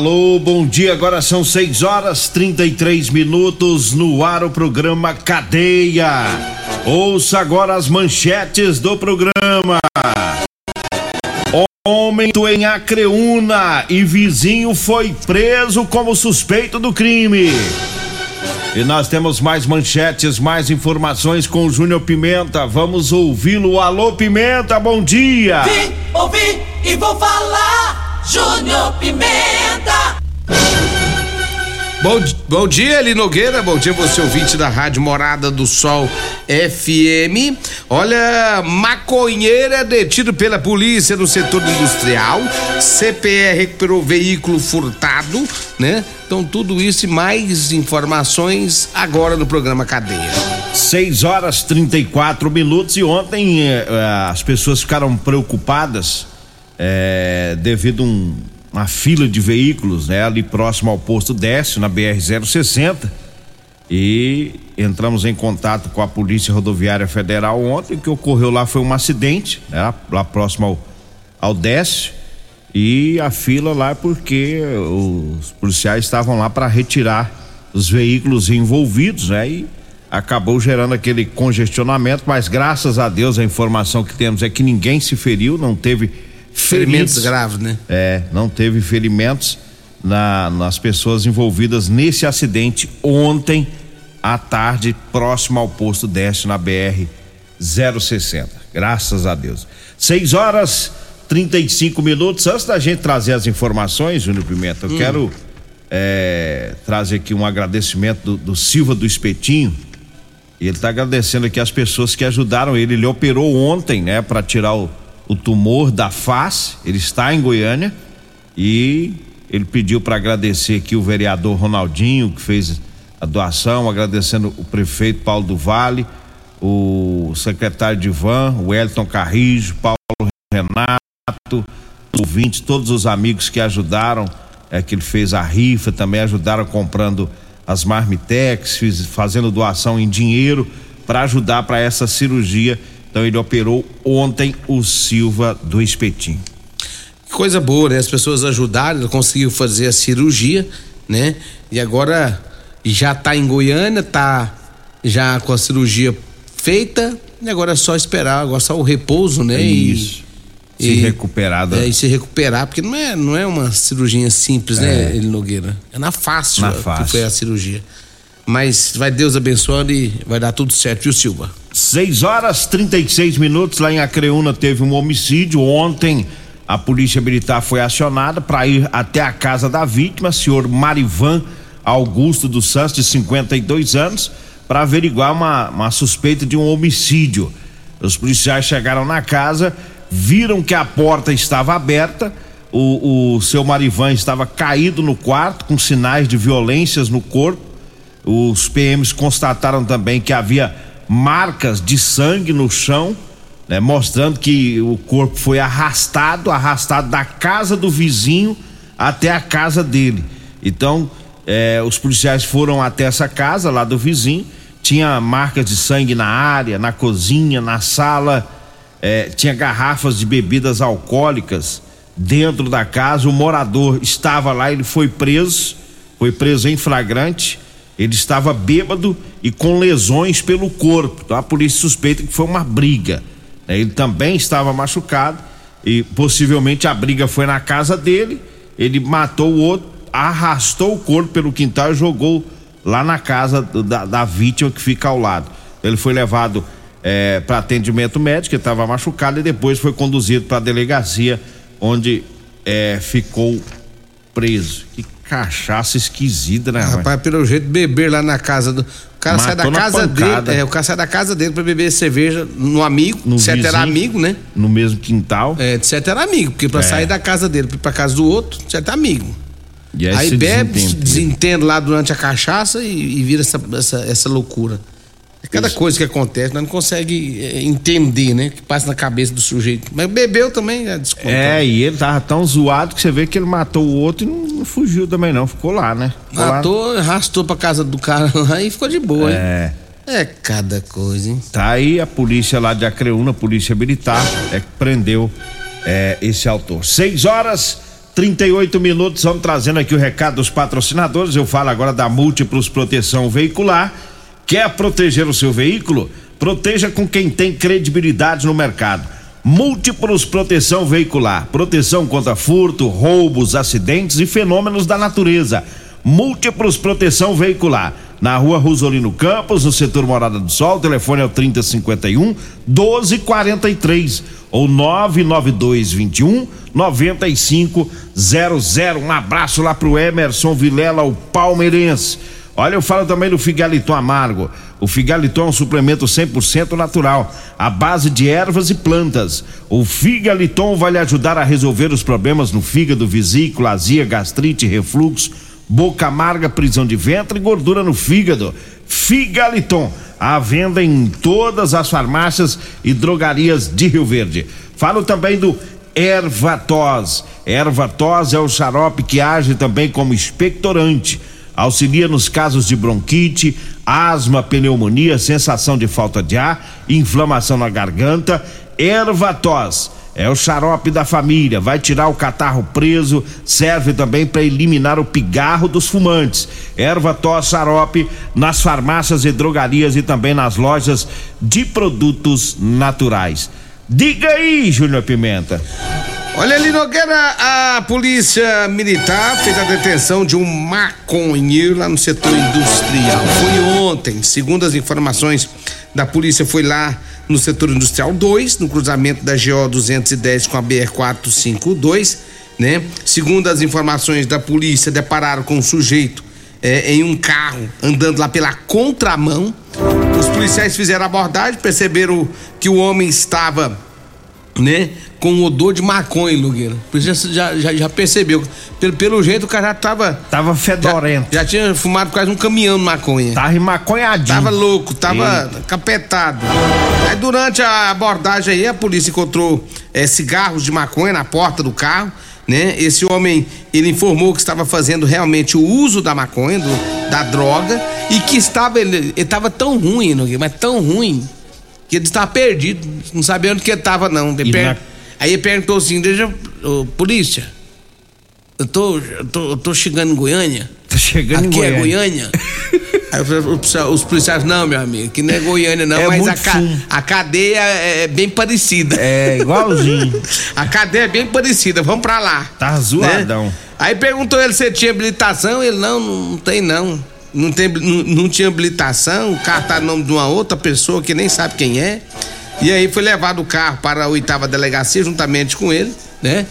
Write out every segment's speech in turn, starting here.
Alô, bom dia. Agora são 6 horas 33 minutos no ar o programa Cadeia. Ouça agora as manchetes do programa. Homem em Acreúna e vizinho foi preso como suspeito do crime. E nós temos mais manchetes, mais informações com o Júnior Pimenta. Vamos ouvi-lo. Alô, Pimenta, bom dia. Vim, ouvi e vou falar. Júnior Pimenta. Bom, bom dia, Eli Nogueira. Bom dia, você ouvinte da Rádio Morada do Sol FM. Olha, maconheiro é detido pela polícia no setor industrial. CPE recuperou veículo furtado, né? Então, tudo isso e mais informações agora no programa Cadeia. 6 horas 34 minutos e ontem eh, as pessoas ficaram preocupadas é, devido a um, uma fila de veículos, né, ali próximo ao posto Décio, na BR-060. E entramos em contato com a Polícia Rodoviária Federal ontem. O que ocorreu lá foi um acidente, né, lá próximo ao, ao Décio. E a fila lá é porque os policiais estavam lá para retirar os veículos envolvidos, né? E acabou gerando aquele congestionamento, mas graças a Deus a informação que temos é que ninguém se feriu, não teve Ferimentos graves, né? É, não teve ferimentos na, nas pessoas envolvidas nesse acidente ontem à tarde, próximo ao posto Décio na BR 060. Graças a Deus. 6 horas 35 minutos. Antes da gente trazer as informações, Júnior Pimenta, eu hum. quero é, trazer aqui um agradecimento do, do Silva do Espetinho. E ele está agradecendo aqui as pessoas que ajudaram ele. Ele operou ontem, né, para tirar o o tumor da face, ele está em Goiânia e ele pediu para agradecer aqui o vereador Ronaldinho, que fez a doação, agradecendo o prefeito Paulo do Vale, o secretário de Van, o Elton Carrijo, Paulo Renato, ouvintes, todos os amigos que ajudaram, é que ele fez a rifa, também ajudaram comprando as marmitex, fazendo doação em dinheiro para ajudar para essa cirurgia então ele operou ontem o Silva do Espetinho. Coisa boa, né? As pessoas ajudaram, conseguiu fazer a cirurgia, né? E agora já tá em Goiânia, tá já com a cirurgia feita, e agora é só esperar, agora só o repouso, né? Isso. E, se e, recuperar. Da... É, e se recuperar, porque não é, não é uma cirurgia simples, né, é. né, Ele Nogueira? É na face, na face. que foi a cirurgia. Mas vai Deus abençoando e vai dar tudo certo, viu, Silva? 6 horas 36 minutos lá em Acreúna teve um homicídio. Ontem a polícia militar foi acionada para ir até a casa da vítima, senhor Marivan Augusto dos Santos, de 52 anos, para averiguar uma, uma suspeita de um homicídio. Os policiais chegaram na casa, viram que a porta estava aberta. O, o seu Marivan estava caído no quarto, com sinais de violências no corpo. Os PMs constataram também que havia marcas de sangue no chão, né, mostrando que o corpo foi arrastado, arrastado da casa do vizinho até a casa dele. Então, eh, os policiais foram até essa casa lá do vizinho, tinha marcas de sangue na área, na cozinha, na sala. é, tinha garrafas de bebidas alcoólicas dentro da casa. O morador estava lá, ele foi preso, foi preso em flagrante. Ele estava bêbado e com lesões pelo corpo. Então a polícia suspeita que foi uma briga. Né? Ele também estava machucado e possivelmente a briga foi na casa dele. Ele matou o outro, arrastou o corpo pelo quintal e jogou lá na casa da, da vítima que fica ao lado. Ele foi levado é, para atendimento médico, estava machucado e depois foi conduzido para a delegacia, onde é, ficou preso. Que cachaça esquisita, né? Rapaz, pelo jeito, beber lá na casa do. O cara Matou sai da casa dele. É, o cara sai da casa dele para beber cerveja no amigo, no certo era amigo, né? No mesmo quintal. É, certo era amigo, porque para é. sair da casa dele para casa do outro, certo é amigo. aí, aí bebe, desentende. desentende lá durante a cachaça e, e vira essa, essa, essa loucura. Cada Isso. coisa que acontece, nós não consegue eh, entender, né? Que passa na cabeça do sujeito. Mas bebeu também, né? Desconta. É, e ele tava tão zoado que você vê que ele matou o outro e não, não fugiu também, não. Ficou lá, né? Ficou matou, lá. arrastou pra casa do cara lá e ficou de boa, é. Hein? É cada coisa, hein? Tá aí a polícia lá de Acreúna, a polícia militar, é que prendeu é, esse autor. Seis horas. 38 minutos, vamos trazendo aqui o recado dos patrocinadores. Eu falo agora da Múltiplos Proteção Veicular Quer proteger o seu veículo? Proteja com quem tem credibilidade no mercado. Múltiplos Proteção Veicular. Proteção contra furto, roubos, acidentes e fenômenos da natureza. Múltiplos Proteção Veicular. Na rua Rosolino Campos, no setor Morada do Sol, o telefone é o 3051 1243 ou 99221 9500. Um abraço lá pro Emerson Vilela, o palmeirense. Olha, eu falo também do Figaliton Amargo. O Figaliton é um suplemento 100% natural, à base de ervas e plantas. O Figaliton vai lhe ajudar a resolver os problemas no fígado, vesícula, azia, gastrite, refluxo, boca amarga, prisão de ventre e gordura no fígado. Figaliton, à venda em todas as farmácias e drogarias de Rio Verde. Falo também do Ervatos. Ervatos é o xarope que age também como expectorante Auxilia nos casos de bronquite, asma, pneumonia, sensação de falta de ar, inflamação na garganta, ervatós. É o xarope da família, vai tirar o catarro preso, serve também para eliminar o pigarro dos fumantes. Erva tos xarope nas farmácias e drogarias e também nas lojas de produtos naturais. Diga aí, Júnior Pimenta. Olha ali, Nogueira, a polícia militar fez a detenção de um maconheiro lá no setor industrial. Foi ontem, segundo as informações da polícia, foi lá no setor industrial 2, no cruzamento da GO 210 com a BR 452, né? Segundo as informações da polícia, depararam com um sujeito é, em um carro andando lá pela contramão. Os policiais fizeram abordagem, perceberam que o homem estava, né, com odor de maconha, Lugueira. Você já, já, já percebeu. Pelo, pelo jeito o cara já tava. Tava fedorento. Já, já tinha fumado quase um caminhão de maconha. Tava maconhadinho. Tava louco, tava Eita. capetado. Aí durante a abordagem aí, a polícia encontrou é, cigarros de maconha na porta do carro. Né? Esse homem, ele informou que estava fazendo realmente o uso da maconha, do, da droga, e que estava, ele estava tão ruim, mas tão ruim, que ele estava perdido, não sabia onde que ele estava não. Ele per... na Aí ele perguntou assim, deixa, oh, polícia, eu tô, eu tô, eu tô chegando em Goiânia. Tô chegando Aqui em Goiânia. é Goiânia? Aí os policiais, não, meu amigo, que não é Goiânia, não, é mas a, ca, a, cadeia é, é bem parecida. É, igualzinho. a cadeia é bem parecida, vamos pra lá. Tá zoadão. Né? Aí perguntou ele se tinha habilitação, ele, não, não tem não. Não, tem, não, não tinha habilitação, o carro tá no nome de uma outra pessoa que nem sabe quem é. E aí foi levado o carro para a oitava delegacia juntamente com ele, né?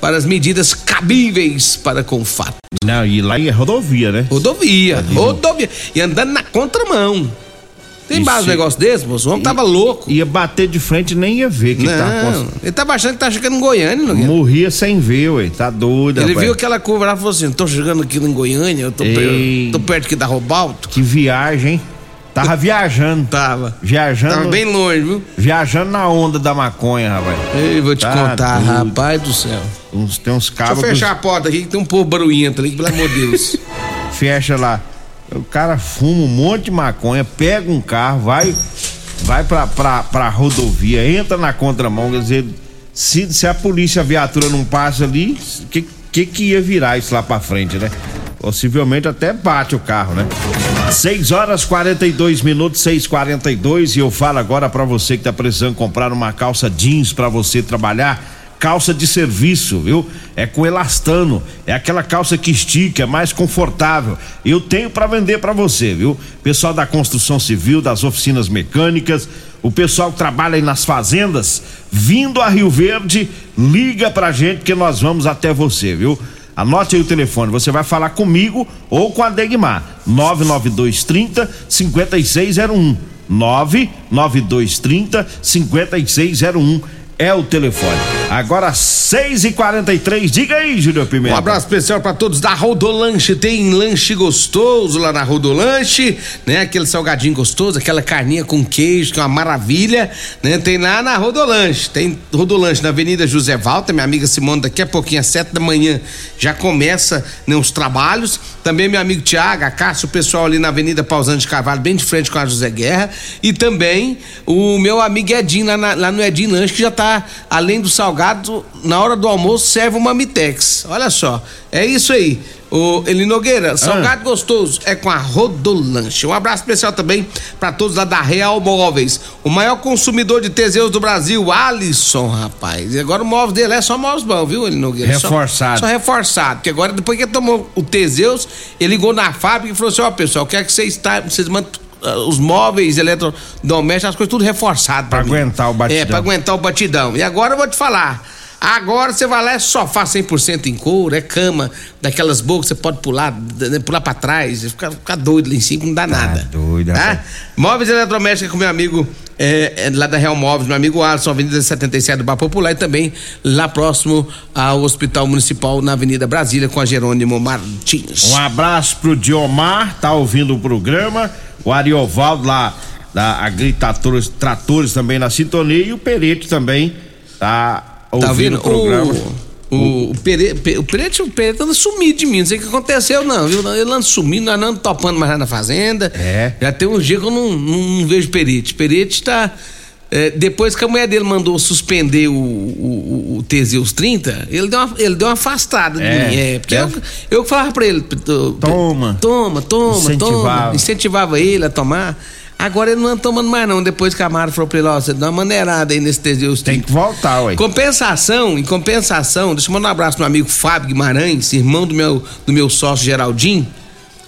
Para as medidas cabíveis para com o fato. Não, e lá é rodovia, né? Rodovia, rodovia. E andando na contramão. Tem Isso. base um negócio desse, moço? O homem tava louco. Ia bater de frente nem ia ver que não, tá Ele tava achando que tá chegando em Goiânia, não Morria sem ver, ué. Tá doido, Ele rapaz. viu aquela curva lá e falou assim: tô chegando aqui em Goiânia, eu tô, per... tô perto aqui da Robalto. Que viagem, hein? Tava viajando. Tava. Viajando. Tava bem longe, viu? Viajando na onda da maconha, rapaz. Ei, vou te tá contar, tudo. rapaz do céu. Uns, tem uns cabos. Deixa eu fechar a porta aqui que tem um povo barulhento ali, pelo amor de Deus. Fecha lá. O cara fuma um monte de maconha, pega um carro, vai vai pra, pra, pra rodovia, entra na contramão, quer dizer, se, se a polícia, a viatura não passa ali, o que, que que ia virar isso lá pra frente, né? Possivelmente até bate o carro, né? 6 horas 42 minutos, 6:42 e eu falo agora para você que tá precisando comprar uma calça jeans para você trabalhar calça de serviço, viu? É com elastano, é aquela calça que estica, é mais confortável. Eu tenho para vender para você, viu? Pessoal da construção civil, das oficinas mecânicas, o pessoal que trabalha aí nas fazendas, vindo a Rio Verde, liga pra gente que nós vamos até você, viu? Anote aí o telefone, você vai falar comigo ou com a Degmar. 99230 5601. 99230 5601 é o telefone. Agora 6 e 43 diga aí, Júlio Pimenta. Um abraço especial para todos da Rodolanche. Tem lanche gostoso lá na Rodolanche, né? Aquele salgadinho gostoso, aquela carninha com queijo, que é uma maravilha, né? Tem lá na Rodolanche. Tem Rodolanche na Avenida José Valta, minha amiga Simone, daqui a pouquinho, às sete da manhã, já começa né, os trabalhos. Também meu amigo Tiago, a Cássio, o pessoal ali na Avenida Pausante de Carvalho, bem de frente com a José Guerra. E também o meu amigo Edinho, lá, na, lá no Edinho Lanche, que já tá, além do salgado, na hora do almoço serve uma Mitex. Olha só, é isso aí. O Eli Nogueira, salgado ah. gostoso é com a Rodolanche. Um abraço especial também para todos lá da Real Móveis. O maior consumidor de Teseus do Brasil, Alisson, rapaz. E agora o móvel dele é só móveis bom, viu, Eli Nogueira? Reforçado. Só, só, reforçado. Porque agora, depois que ele tomou o Teseus, ele ligou na fábrica e falou assim: ó, oh, pessoal, quer que vocês, tá, vocês mandem os móveis eletrodomésticos, as coisas tudo reforçado. Pra aguentar o batidão. É, pra aguentar o batidão. E agora eu vou te falar. Agora você vai lá, é sofá 100% em couro, é cama, daquelas que você pode pular, né, pular pra trás, ficar, ficar doido lá em cima, não dá tá nada. doido, tá? Móveis eletrodomésticos com meu amigo é, é, lá da Real Móveis, meu amigo Alisson, Avenida 77 do Bar Popular e também lá próximo ao Hospital Municipal na Avenida Brasília com a Jerônimo Martins. Um abraço pro Diomar, tá ouvindo o programa, o Ariovaldo lá da Agritratores Tratores também na sintonia e o Perete também tá tá ouvindo o. O, o, o Pereira, o Pereira, o Pereira anda sumido de mim, não sei o que aconteceu, não, viu? Ele anda sumindo, nós andamos topando mais lá na fazenda. É. Já tem uns dias que eu não, não, não vejo Perete. Perete tá. É, depois que a mulher dele mandou suspender o, o, o Teseus 30, ele deu uma, ele deu uma afastada de é, mim. É, porque é. eu, eu falava pra ele: toma, toma, toma, incentivava. toma. Incentivava ele a tomar. Agora ele não anda tomando mais, não. Depois que a Mara falou pra ele, ó, você dá uma maneirada aí nesse Teseus Tem que voltar, ué. Compensação, em compensação, deixa eu mandar um abraço pro meu amigo Fábio Guimarães, irmão do meu, do meu sócio Geraldinho.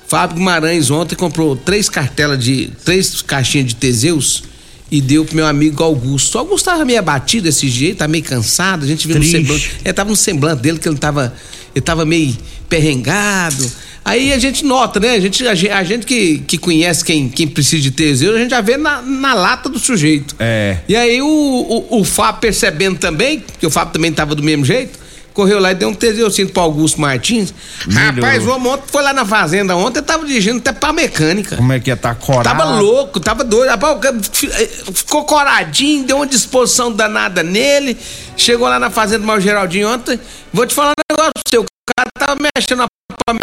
Fábio Guimarães ontem comprou três cartelas de. três caixinhas de Teseus e deu pro meu amigo Augusto. O Augusto tava meio abatido desse jeito, tá meio cansado, a gente viu Triste. no semblante. É, tava no semblante dele que ele tava. Ele tava meio perrengado. Aí a gente nota, né? A gente, a, gente que, que conhece quem, quem precisa de Teseus, a gente já vê na, na lata do sujeito. É. E aí o, o, o Fábio percebendo também, que o Fábio também tava do mesmo jeito, correu lá e deu um Teseucinho pro Augusto Martins. Melhor. Rapaz, o homem ontem foi lá na fazenda ontem, tava dirigindo até pra mecânica. Como é que ia tá corado? Tava louco, tava doido. Rapaz, ficou coradinho, deu uma disposição danada nele. Chegou lá na fazenda do Mauro Geraldinho ontem. Vou te falar um negócio pro seu. O cara tava mexendo a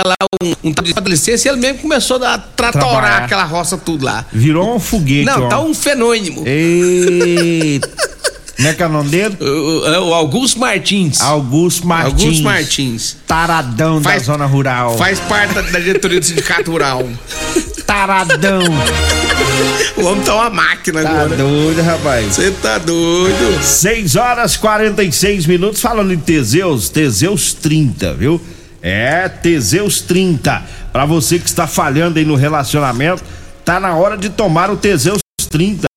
lá um, um de licença e ele mesmo começou a tratorar aquela roça tudo lá. Virou um foguete. Não, ó. tá um fenômeno. Eita. Como é que é o nome dele? O, é o Augusto Martins. Augusto Martins. Augusto Martins. Taradão faz, da zona rural. Faz parte da, da diretoria do sindicato rural. Taradão. o homem tá uma máquina tá agora. Tá doido, rapaz. Você tá doido. 6 horas 46 minutos. Falando em Teseus, Teseus 30, viu? É, Teseus 30. Para você que está falhando aí no relacionamento, tá na hora de tomar o Teseus 30.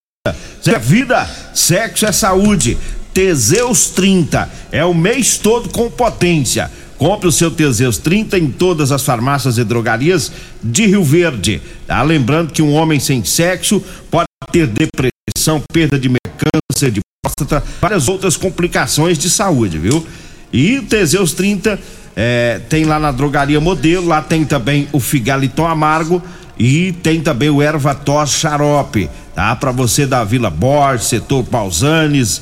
É vida, sexo é saúde. Teseus 30 é o mês todo com potência. Compre o seu Teseus 30 em todas as farmácias e drogarias de Rio Verde. Tá? Lembrando que um homem sem sexo pode ter depressão, perda de câncer de próstata, várias outras complicações de saúde, viu? E Teseus 30 é, tem lá na drogaria modelo, lá tem também o Figaliton Amargo e tem também o Erva Tos Xarope, tá? Para você da Vila Borges, setor Pausanes,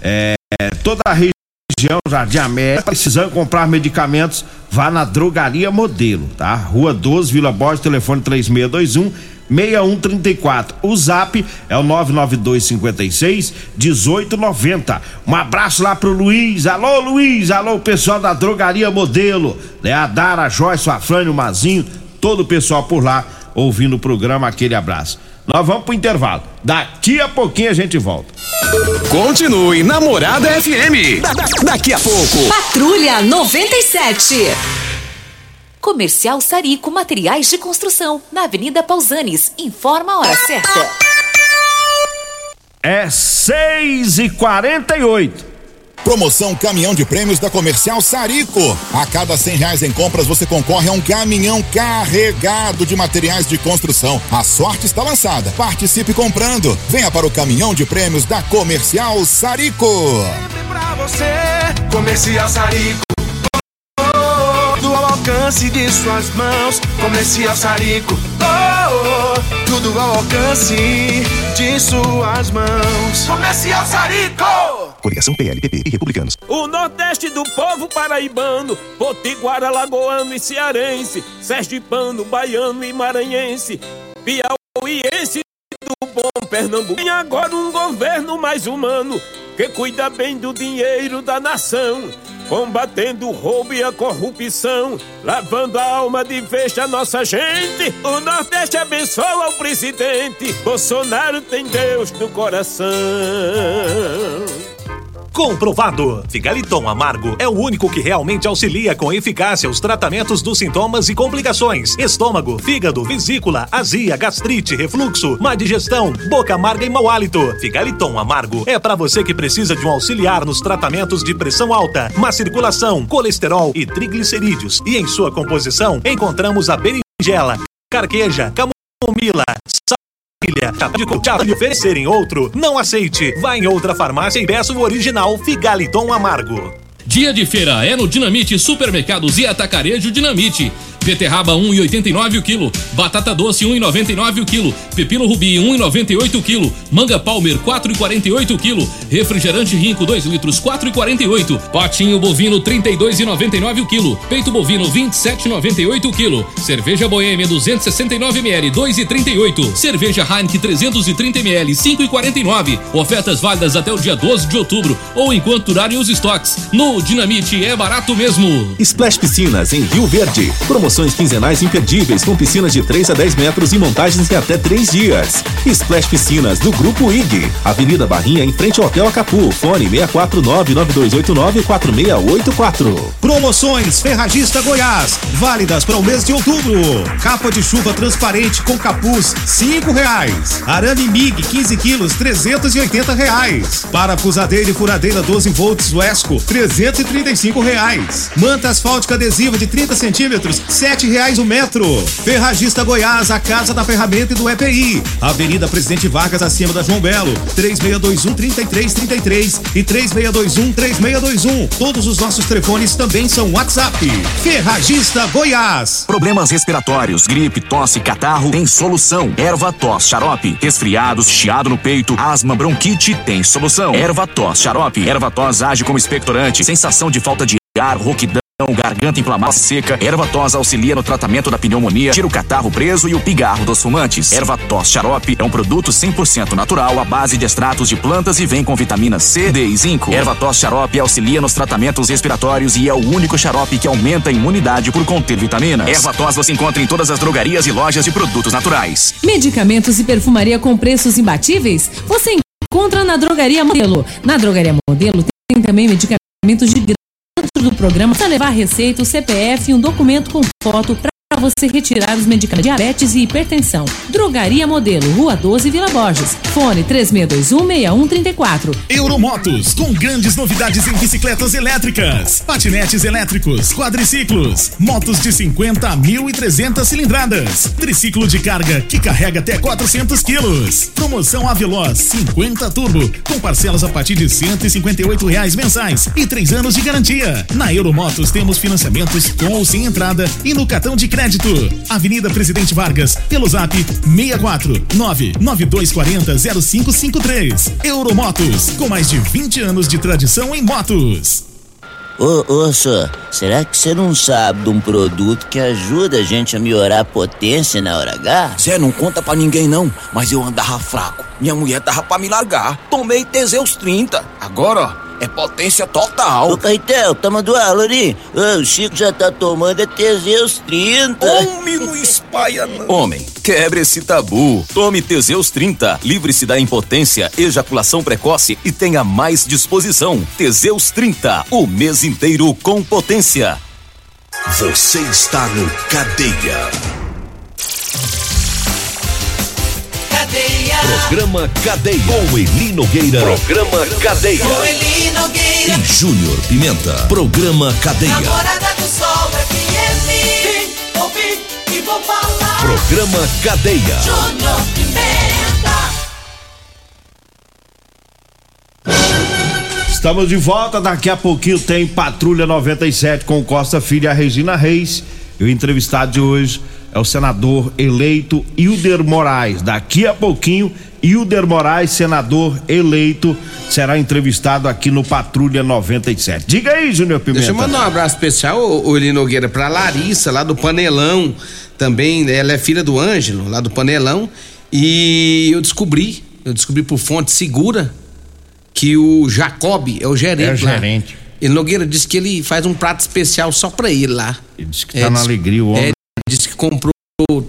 é, toda a região Jardim América, precisando comprar medicamentos, vá na drogaria modelo, tá? Rua 12, Vila Borges, telefone 3621 6134. O zap é o 99256 1890. Um abraço lá pro Luiz. Alô, Luiz. Alô, pessoal da Drogaria Modelo. Né? A Dara, Joyce, o Afrânio, o Mazinho, todo o pessoal por lá ouvindo o programa. Aquele abraço. Nós vamos pro intervalo. Daqui a pouquinho a gente volta. Continue Namorada FM. Da- da- daqui a pouco. Patrulha 97. Comercial Sarico Materiais de Construção, na Avenida Pausanes. Informa a hora certa. É 6 e 48 Promoção Caminhão de Prêmios da Comercial Sarico. A cada cem reais em compras você concorre a um caminhão carregado de materiais de construção. A sorte está lançada. Participe comprando. Venha para o Caminhão de Prêmios da Comercial Sarico. pra você, Comercial Sarico. Tudo ao alcance de suas mãos, Comercial Sarico. Oh, oh, tudo ao alcance de suas mãos, Comercial Sarico. Coligação PLPP e Republicanos. O Nordeste do povo paraibano, potiguara, lagoano e cearense, sergipano, baiano e maranhense, piauiense do bom Pernambuco. Tem agora um governo mais humano, que cuida bem do dinheiro da nação, combatendo o roubo e a corrupção, lavando a alma de vez a nossa gente. O Nordeste abençoa o presidente, Bolsonaro tem Deus no coração. Comprovado! Figaliton Amargo é o único que realmente auxilia com eficácia os tratamentos dos sintomas e complicações: estômago, fígado, vesícula, azia, gastrite, refluxo, má digestão, boca amarga e mau hálito. Figaliton Amargo é para você que precisa de um auxiliar nos tratamentos de pressão alta, má circulação, colesterol e triglicerídeos. E em sua composição encontramos a berinjela, carqueja, camomila, Ilha, de lhe oferecerem outro, não aceite. Vá em outra farmácia e peça o original Figaliton Amargo. Dia de feira é no Dinamite Supermercados e Atacarejo Dinamite. Beterraba 1,89 o quilo, batata doce 1,99 o quilo, pepino rubi 1,98 o quilo, manga palmer 4,48 o quilo, refrigerante rinco 2 litros 4,48, patinho bovino 32,99 o quilo, peito bovino 27,98 o quilo, cerveja boêmia 269 ml 2,38, cerveja Heineken 330 ml 5,49. Ofertas válidas até o dia 12 de outubro ou enquanto durarem os estoques. No Dinamite é barato mesmo. Splash Piscinas em Rio Verde. Promoções quinzenais imperdíveis com piscinas de 3 a 10 metros e montagens em até 3 dias. Splash Piscinas do Grupo IG. Avenida Barrinha em frente ao Hotel Acapu. Fone 64992894684. Promoções Ferragista Goiás, válidas para o mês de outubro. Capa de chuva transparente com capuz, cinco reais. Arame MIG 15 quilos, 380 reais. Parafusadeira e furadeira 12 volts Wesco, 335 reais. Manta asfáltica adesiva de 30 centímetros, sete reais o metro. Ferragista Goiás, a casa da ferramenta e do EPI. Avenida Presidente Vargas, acima da João Belo, 3621 3333 e 3621 3621. Todos os nossos telefones também são WhatsApp. Ferragista Goiás. Problemas respiratórios, gripe, tosse, catarro, tem solução. Erva tos, xarope. Resfriados, chiado no peito, asma, bronquite, tem solução. Erva tos, xarope. Erva tos age como expectorante, sensação de falta de ar, rouquidão. Garganta inflamada seca, erva tos auxilia no tratamento da pneumonia, tira o catarro preso e o pigarro dos fumantes. Erva tos xarope é um produto 100% natural à base de extratos de plantas e vem com vitamina C, D e zinco. Erva tos xarope auxilia nos tratamentos respiratórios e é o único xarope que aumenta a imunidade por conter vitaminas. Erva tos você encontra em todas as drogarias e lojas de produtos naturais. Medicamentos e perfumaria com preços imbatíveis? Você encontra na Drogaria Modelo. Na Drogaria Modelo tem também medicamentos de do programa. Para levar receita, o CPF e um documento com foto para você retirar os medicamentos diabetes e hipertensão. Drogaria Modelo, Rua 12, Vila Borges. Fone 36216134. Euromotos, com grandes novidades em bicicletas elétricas, patinetes elétricos, quadriciclos, motos de 50 a 1.300 cilindradas, triciclo de carga que carrega até 400 quilos. Promoção Aveloz 50 Turbo, com parcelas a partir de 158 reais mensais e três anos de garantia. Na Euromotos temos financiamentos com ou sem entrada e no cartão de crédito. Avenida Presidente Vargas, pelo zap 64 99240 0553. Euromotos, com mais de 20 anos de tradição em motos. Ô, ô, senhor, será que você não sabe de um produto que ajuda a gente a melhorar a potência na hora H? Zé, não conta pra ninguém não, mas eu andava fraco. Minha mulher tava pra me largar. Tomei Teseus 30. Agora, ó, é potência total. Ô, Caetel, tá mandando? Ô, o Chico já tá tomando é Teseus 30. Homem, não espalha não. Homem, quebre esse tabu. Tome Teseus 30. Livre-se da impotência, ejaculação precoce e tenha mais disposição. Teseus 30. O mês inteiro com potência. Você está no Cadeia. Cadeia. Programa Cadeia. Com Eli Nogueira. Programa Cadeia. Com Eli Nogueira. E Júnior Pimenta. Programa Cadeia. Namorada do Sol FM. Vim, ouvi e vou falar. Programa Cadeia. Júnior Pimenta. Estamos de volta, daqui a pouquinho tem Patrulha 97 com Costa Filho e a Regina Reis. E o entrevistado de hoje é o senador eleito Hilder Moraes. Daqui a pouquinho, Hilder Moraes, senador eleito, será entrevistado aqui no Patrulha 97. Diga aí, Júnior Pimenta. Deixa eu mandar um abraço especial, ô, ô Eli Nogueira, pra Larissa, lá do Panelão. Também, ela é filha do Ângelo, lá do Panelão. E eu descobri, eu descobri por fonte segura, que o Jacob é o gerente É o lá. gerente. Ele Nogueira disse que ele faz um prato especial só pra ele lá. Ele disse que tá na alegria o homem. É, disse que comprou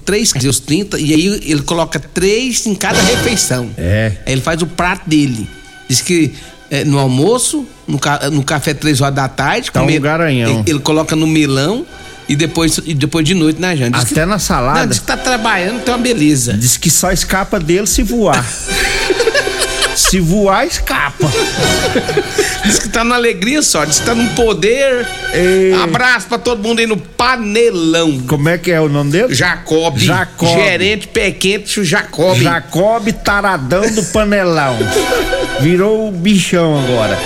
três os 30 e aí ele coloca três em cada refeição. É. Aí ele faz o prato dele. Diz que é, no almoço, no, ca- no café três horas da tarde, Tá um garanhão. Ele, ele coloca no melão e depois, e depois de noite na janta. Diz Até que- na salada. Não, diz que tá trabalhando, tem uma beleza. Diz que só escapa dele se voar. se voar, escapa. Diz que tá na alegria só, diz que tá no poder. Abraço pra todo mundo aí no panelão. Como é que é o nome dele? Jacob. Jacob. Gerente pé quente, o Jacob. Jacob Taradão do Panelão. Virou o bichão agora.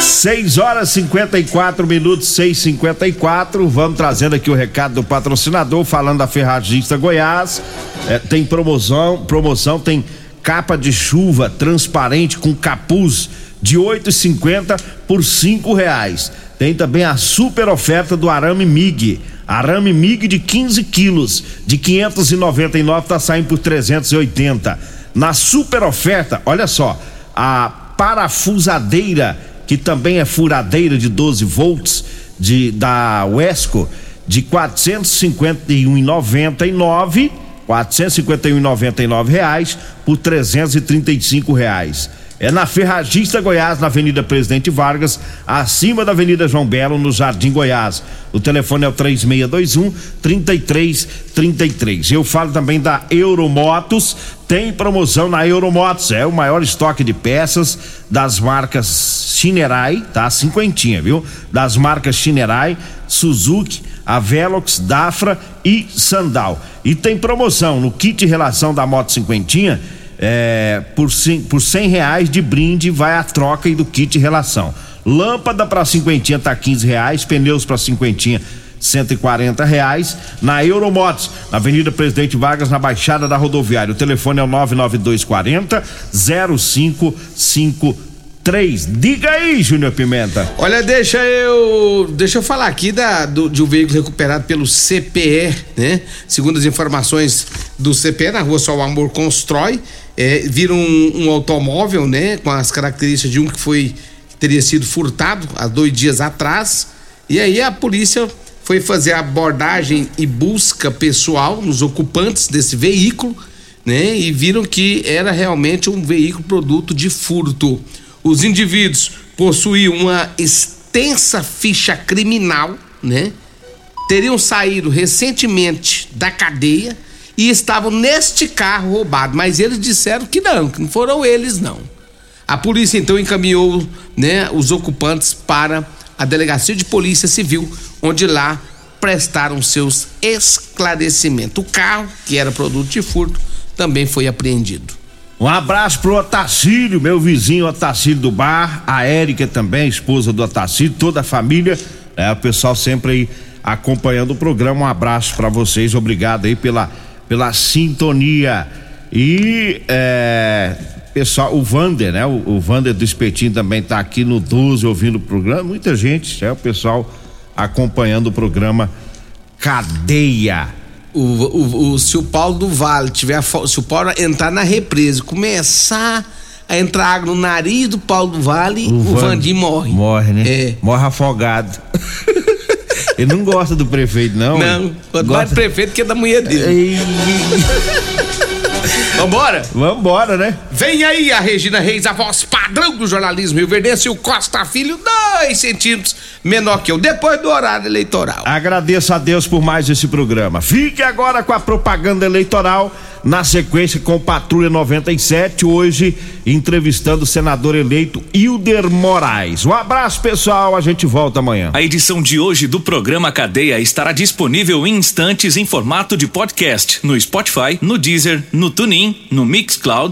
6 horas 54 minutos, 6:54. Vamos trazendo aqui o recado do patrocinador, falando da Ferragista Goiás. É, tem promoção, promoção tem capa de chuva transparente com capuz de 8,50 por cinco reais. Tem também a super oferta do arame MIG. Arame MIG de 15 quilos, de 599 tá saindo por 380. Na super oferta, olha só, a parafusadeira, que também é furadeira de 12 volts, de, da Wesco, de 451,99 451,99 reais por 335 reais. É na Ferragista Goiás, na Avenida Presidente Vargas, acima da Avenida João Belo, no Jardim Goiás. O telefone é o 3621 3333. Eu falo também da Euromotos. Tem promoção na Euromotos, é o maior estoque de peças das marcas Shinerai, tá? Cinquentinha, viu? Das marcas Shinerai, Suzuki, a Velox, Dafra e Sandal. E tem promoção no kit relação da moto cinquentinha, é, por, por cem reais de brinde vai a troca e do kit relação. Lâmpada para cinquentinha tá 15 reais, pneus para cinquentinha 140 reais. Na Euromotos, na Avenida Presidente Vargas, na Baixada da Rodoviária. O telefone é o 99240 0553. Diga aí, Júnior Pimenta. Olha, deixa eu deixa eu falar aqui da, do, de um veículo recuperado pelo CPE, né? Segundo as informações do CPE, na rua Só o Amor Constrói, é, viram um, um automóvel, né? Com as características de um que foi que teria sido furtado há dois dias atrás. E aí a polícia foi fazer abordagem e busca pessoal nos ocupantes desse veículo, né? E viram que era realmente um veículo produto de furto. Os indivíduos possuíam uma extensa ficha criminal, né? Teriam saído recentemente da cadeia e estavam neste carro roubado, mas eles disseram que não, que não foram eles não. A polícia então encaminhou, né, os ocupantes para a delegacia de polícia civil, onde lá prestaram seus esclarecimentos. O carro, que era produto de furto, também foi apreendido. Um abraço pro Otacílio, meu vizinho Otacílio do bar, a Érica também, esposa do Otacílio, toda a família, é, o pessoal sempre aí acompanhando o programa. Um abraço para vocês, obrigado aí pela, pela sintonia. E é, pessoal, o Vander, né? O, o Vander do Espetinho também tá aqui no 12 ouvindo o programa. Muita gente, é o pessoal acompanhando o programa Cadeia. O, o, o, se o Paulo do Vale tiver se o Paulo entrar na represa começar a entrar água no nariz do Paulo do Vale, o, o Vandir morre. Morre, né? É. Morre afogado. Ele não gosta do prefeito, não. Não, quanto gosta... mais do prefeito que é da mulher dele. Vambora? Vambora, né? Vem aí a Regina Reis, a voz padrão do jornalismo Rio Verdense e o Costa Filho, dois centímetros menor que eu, depois do horário eleitoral. Agradeço a Deus por mais esse programa. Fique agora com a propaganda eleitoral, na sequência com Patrulha 97, hoje entrevistando o senador eleito Hilder Moraes. Um abraço, pessoal, a gente volta amanhã. A edição de hoje do programa Cadeia estará disponível em instantes em formato de podcast no Spotify, no Deezer, no TuneIn, no Mixcloud